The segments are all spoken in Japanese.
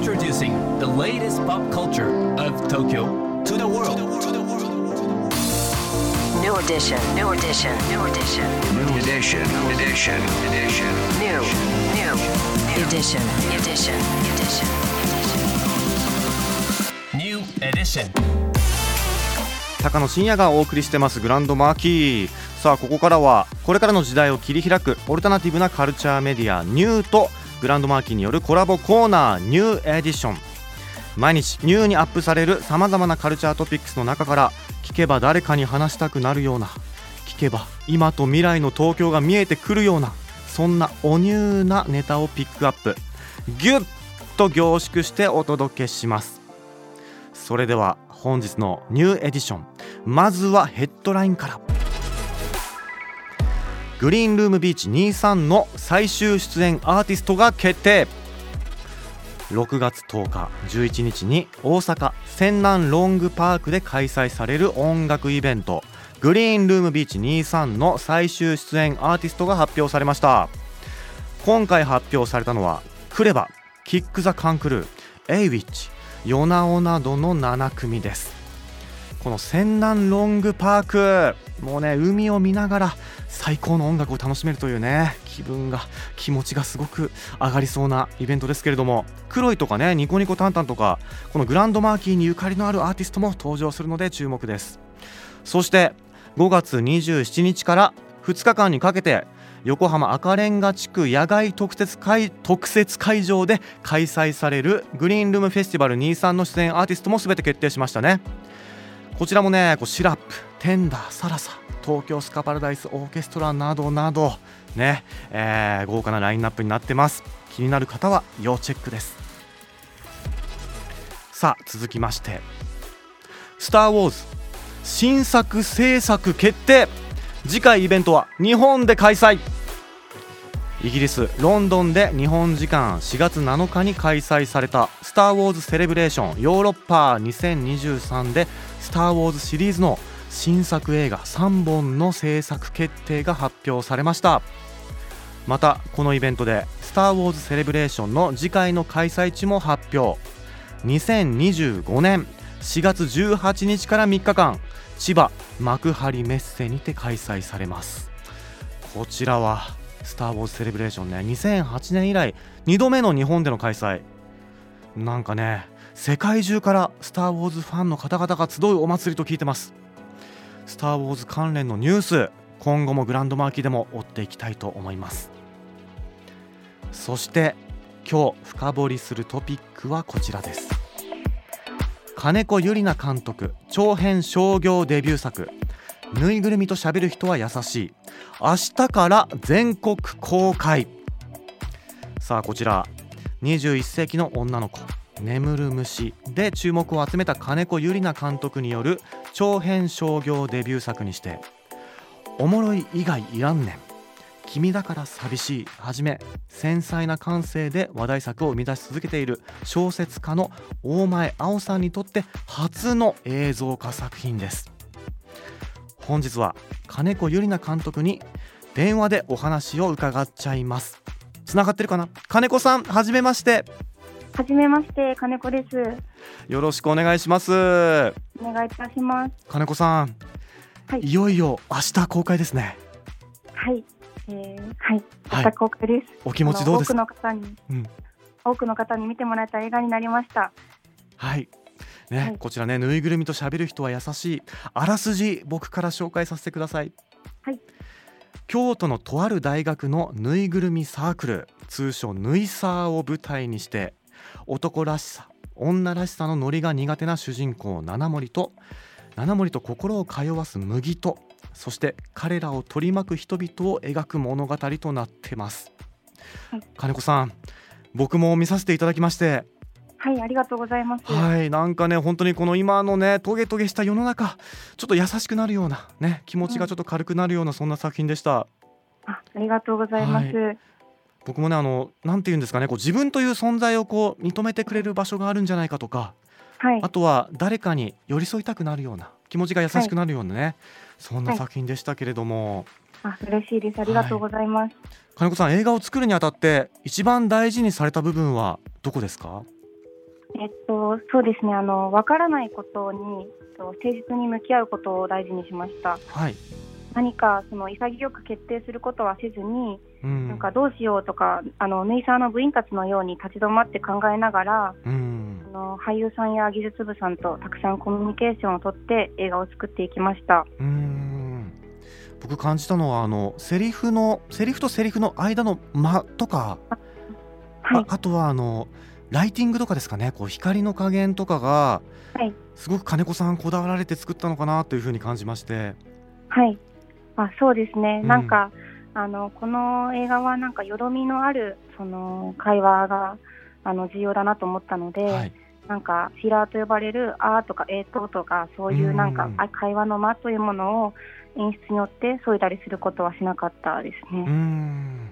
Introducing the latest pop culture of Tokyo to the world. New edition. New edition. New edition. New edition. Edition. Edition. New. New. Edition. Edition. Edition. New edition. 高野真也がお送りしてますグランドマーキーさあここからはこれからの時代を切り開くオルタナティブなカルチャーメディアニューとGRAND MARQUEE によるコラボコーナー New Edition。毎日ニューにアップされるさまざまなカルチャートピックスの中から聞けば誰かに話したくなるような聞けば今と未来の東京が見えてくるようなそんなおニューなネタをピックアップ。ギュッと凝縮してお届けします。それでは本日の New Edition。まずはヘッドラインから。グリーンルームビーチ23の最終出演アーティストが決定。6月10日11日に大阪泉南ロングパークで開催される音楽イベント。グリーンルームビーチ23の最終出演アーティストが発表されました。今回発表されたのはクレバキック・ザ・カンクルーエイウィッチヨナオなどの7組です。この泉南ロングパーク。もうね海を見ながら最高の音楽を楽しめるというね気分が気持ちがすごく上がりそうなイベントですけれども。黒いとかねニコニコタンタンとかこのグランドマーキーにゆかりのあるアーティストも登場するので注目です。そして5月27日から2日間にかけて横浜赤レンガ地区野外特設会特設会場で開催されるグリーンルームフェスティバル23の出演アーティストも全て決定しましたね。こちらもねこうシラップテンダーサラサ東京スカパラダイスオーケストラなどなどね、えー豪華なラインナップになってます。気になる方は要チェックです。さあ続きまして「スター・ウォーズ」新作制作決定。次回イベントは日本で開催。イギリスロンドンで日本時間4月7日に開催された「スター・ウォーズ・セレブレーションヨーロッパ2023」で「スター・ウォーズ」シリーズの新作映画3本の制作決定が発表されました。またこのイベントで「スター・ウォーズ・セレブレーション」の次回の開催地も発表。2025年4月18日から3日間千葉幕張メッセにて開催されます。こちらは「スター・ウォーズ・セレブレーションね」2008年以来2度目の日本での開催。なんかね世界中から「スター・ウォーズ」ファンの方々が集うお祭りと聞いてます。スター・ウォーズ関連のニュース今後もグランドマーキーでも追っていきたいと思います。そして今日深掘りするトピックはこちらです。金子ゆりな監督長編商業デビュー作「ぬいぐるみと喋る人は優しい」明日から全国公開。さあこちら。21世紀の女の子。眠る虫で注目を集めた金子ゆりな監督による長編商業デビュー作にしておもろい以外いらんねん。君だから寂しい。はじめ繊細な感性で話題作を生み出し続けている小説家の大前青さんにとって初の映像化作品です。本日は金子ゆりな監督に電話でお話を伺っちゃいます。つながってるかな？金子さんはじめまして。はじめまして、金子です。よろしくお願いします。お願いいたします。金子さん、はい。いよいよ明日公開ですね。はい、えー、はい、はい。明日公開です。お気持ちどうです？か多くの方に、うん。多くの方に見てもらえた映画になりました。はい。ね、はい。こちらねぬいぐるみと喋る人は優しい。あらすじ僕から紹介させてください。はい。京都のとある大学のぬいぐるみサークル通称ぬいサーを舞台にして男らしさ女らしさのノリが苦手な主人公七森と七森と心を通わす麦とそして彼らを取り巻く人々を描く物語となってます、はい。金子さん僕も見させていただきまして。はい、ありがとうございます。はいなんかね本当にこの今のねトゲトゲした世の中ちょっと優しくなるようなね気持ちがちょっと軽くなるようなそんな作品でした、あ、ありがとうございます。は僕もねあのなんて言うんですかねこう自分という存在をこう認めてくれる場所があるんじゃないかとかはい、あとは誰かに寄り添いたくなるような気持ちが優しくなるようなね、そんな作品でしたけれども、あ、嬉しいです。ありがとうございます。金子さん映画を作るにあたって一番大事にされた部分はどこですか？えっと、そうですね、あの、わからないことに、と誠実に向き合うことを大事にしました。はい、何か、その潔く決定することはせずに、うん、なんかどうしようとか、あの、ネイサーの部員たちのように立ち止まって考えながら、うん。あの俳優さんや技術部さんとたくさんコミュニケーションをとって映画を作っていきました。うーん。僕感じたのはあのセリフのセリフとセリフの間の間とか、はい。あ、あとはあのライティングとかですかね。こう光の加減とかが、はい。すごく金子さんこだわられて作ったのかなというふうに感じまして。はい。あ、そうですね。うん。なんか、あのこの映画はなんかよどみのあるその会話があの重要だなと思ったので、はい。なんかフィラーと呼ばれるあーとかえーととかそういうなんか会話の間というものを演出によって削いだりすることはしなかったですね。ん。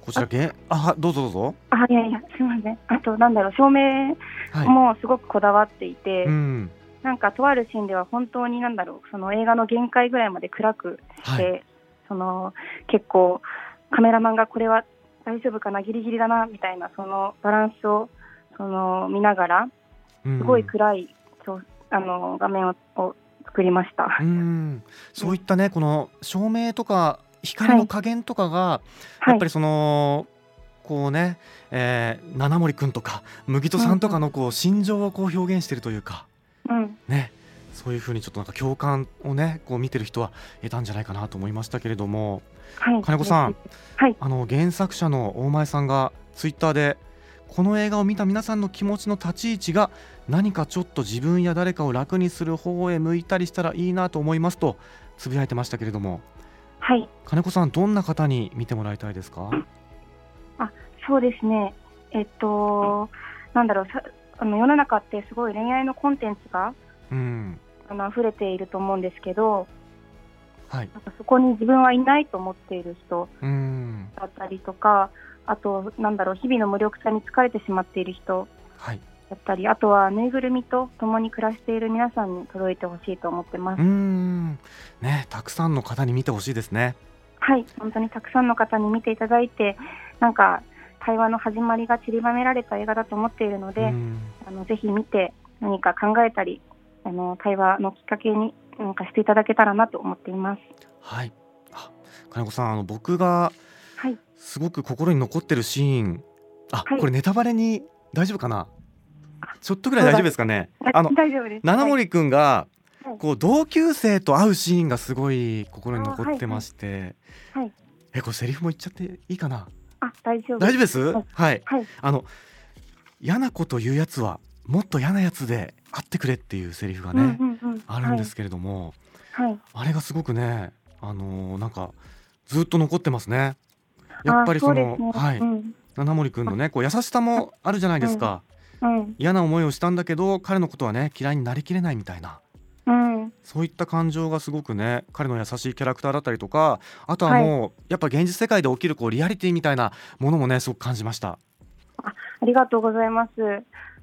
こちらげあどうぞどうぞ。あ、いやいや、すみません。あとなんだろう照明はい。もすごくこだわっていて、うんなんかとあるシーンでは本当になんだろうその映画の限界ぐらいまで暗くして、はい。その結構カメラマンがこれは大丈夫かなギリギリだなみたいなそのバランスをその見ながらうん。すごい暗い、そうあの画面をを作りました。うん。そういったねこの照明とか光の加減とかが、はい。やっぱりそのこうね、えー、七森くんとか麦戸さんとかのこう心情をこう表現してるというか。うん、ねそういうふうにちょっとなんか共感をねこう見てる人は得たんじゃないかなと思いましたけれども。はい、金子さん。はい、あの原作者の大前さんがツイッターでこの映画を見た皆さんの気持ちの立ち位置が何かちょっと自分や誰かを楽にする方へ向いたりしたらいいなと思いますとつぶやいてましたけれども。はい、金子さんどんな方に見てもらいたいですか？そうですね。えっとなんだろうさあの世の中ってすごい恋愛のコンテンツがうん。あの溢れていると思うんですけど、はい。なんかそこに自分はいないと思っている人うん。だったりとか、あと、なんだろう、日々の無力さに疲れてしまっている人はい。だったり、あとはぬいぐるみと共に暮らしている皆さんに届いてほしいと思ってます。うん。ねたくさんの方に見てほしいですね。はい、本当にたくさんの方に見ていただいて、なんか、対話の始まりが散りばめられた映画だと思っているので、うん。あのぜひ見て、何か考えたり、あの対話のきっかけになんかしていただけたらなと思っています。はい。あ金子さんあの僕がはい、すごく心に残ってるシーン。あ、はい。これネタバレに大丈夫かな？ちょっとぐらい大丈夫ですかね？あの大丈夫です。七森くんがはい。こう同級生と会うシーンがすごい心に残ってまして、はい。はい。えこれセリフも言っちゃっていいかな？あ、大丈夫大丈夫です？はい。はい。はい、あの嫌なこと言うやつはもっと嫌なやつで会ってくれっていうセリフがね、うんうんうん。あるんですけれども、はい、はい。あれがすごくねあのーなんかずっと残ってますね。やっぱりそのね。はい、うん。七森くんのねこう優しさもあるじゃないですか、うん。嫌な思いをしたんだけど彼のことはね嫌いになりきれないみたいな。うん、そういった感情がすごくね彼の優しいキャラクターだったりとかあとはもう、やっぱ現実世界で起きるこうリアリティみたいなものもねすごく感じました。ありがとうございます。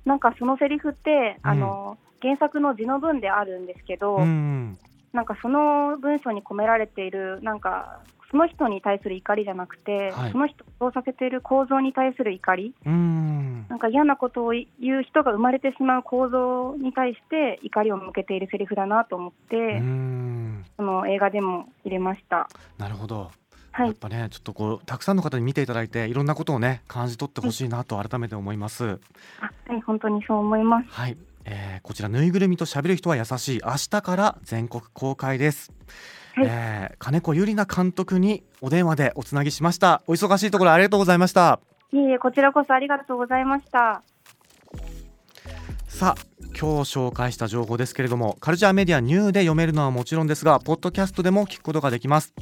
なんかそのセリフって、うん。あの原作の字の文であるんですけど、うんなんかその文章に込められているなんかその人に対する怒りじゃなくて、はい。その人をさせている構造に対する怒り、うん。なんか嫌なことを言う人が生まれてしまう構造に対して怒りを向けているセリフだなと思って、うん。その映画でも入れました。なるほどはい、やっぱねちょっとこうたくさんの方に見ていただいていろんなことをね感じ取ってほしいなと改めて思います。あはい、本当にそう思います。はい、えーこちらぬいぐるみと喋る人は優しい明日から全国公開です。はいえー金子ゆりな監督にお電話でおつなぎしました。お忙しいところありがとうございました。いえ、こちらこそありがとうございました。さあ今日紹介した情報ですけれどもカルチャーメディアニューで読めるのはもちろんですがポッドキャストでも聞くことができます。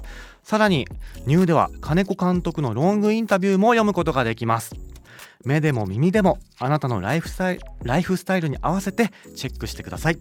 さらにニューでは金子監督のロングインタビューも読むことができます。目でも耳でもあなたのライフスタイルライフスタイルに合わせてチェックしてください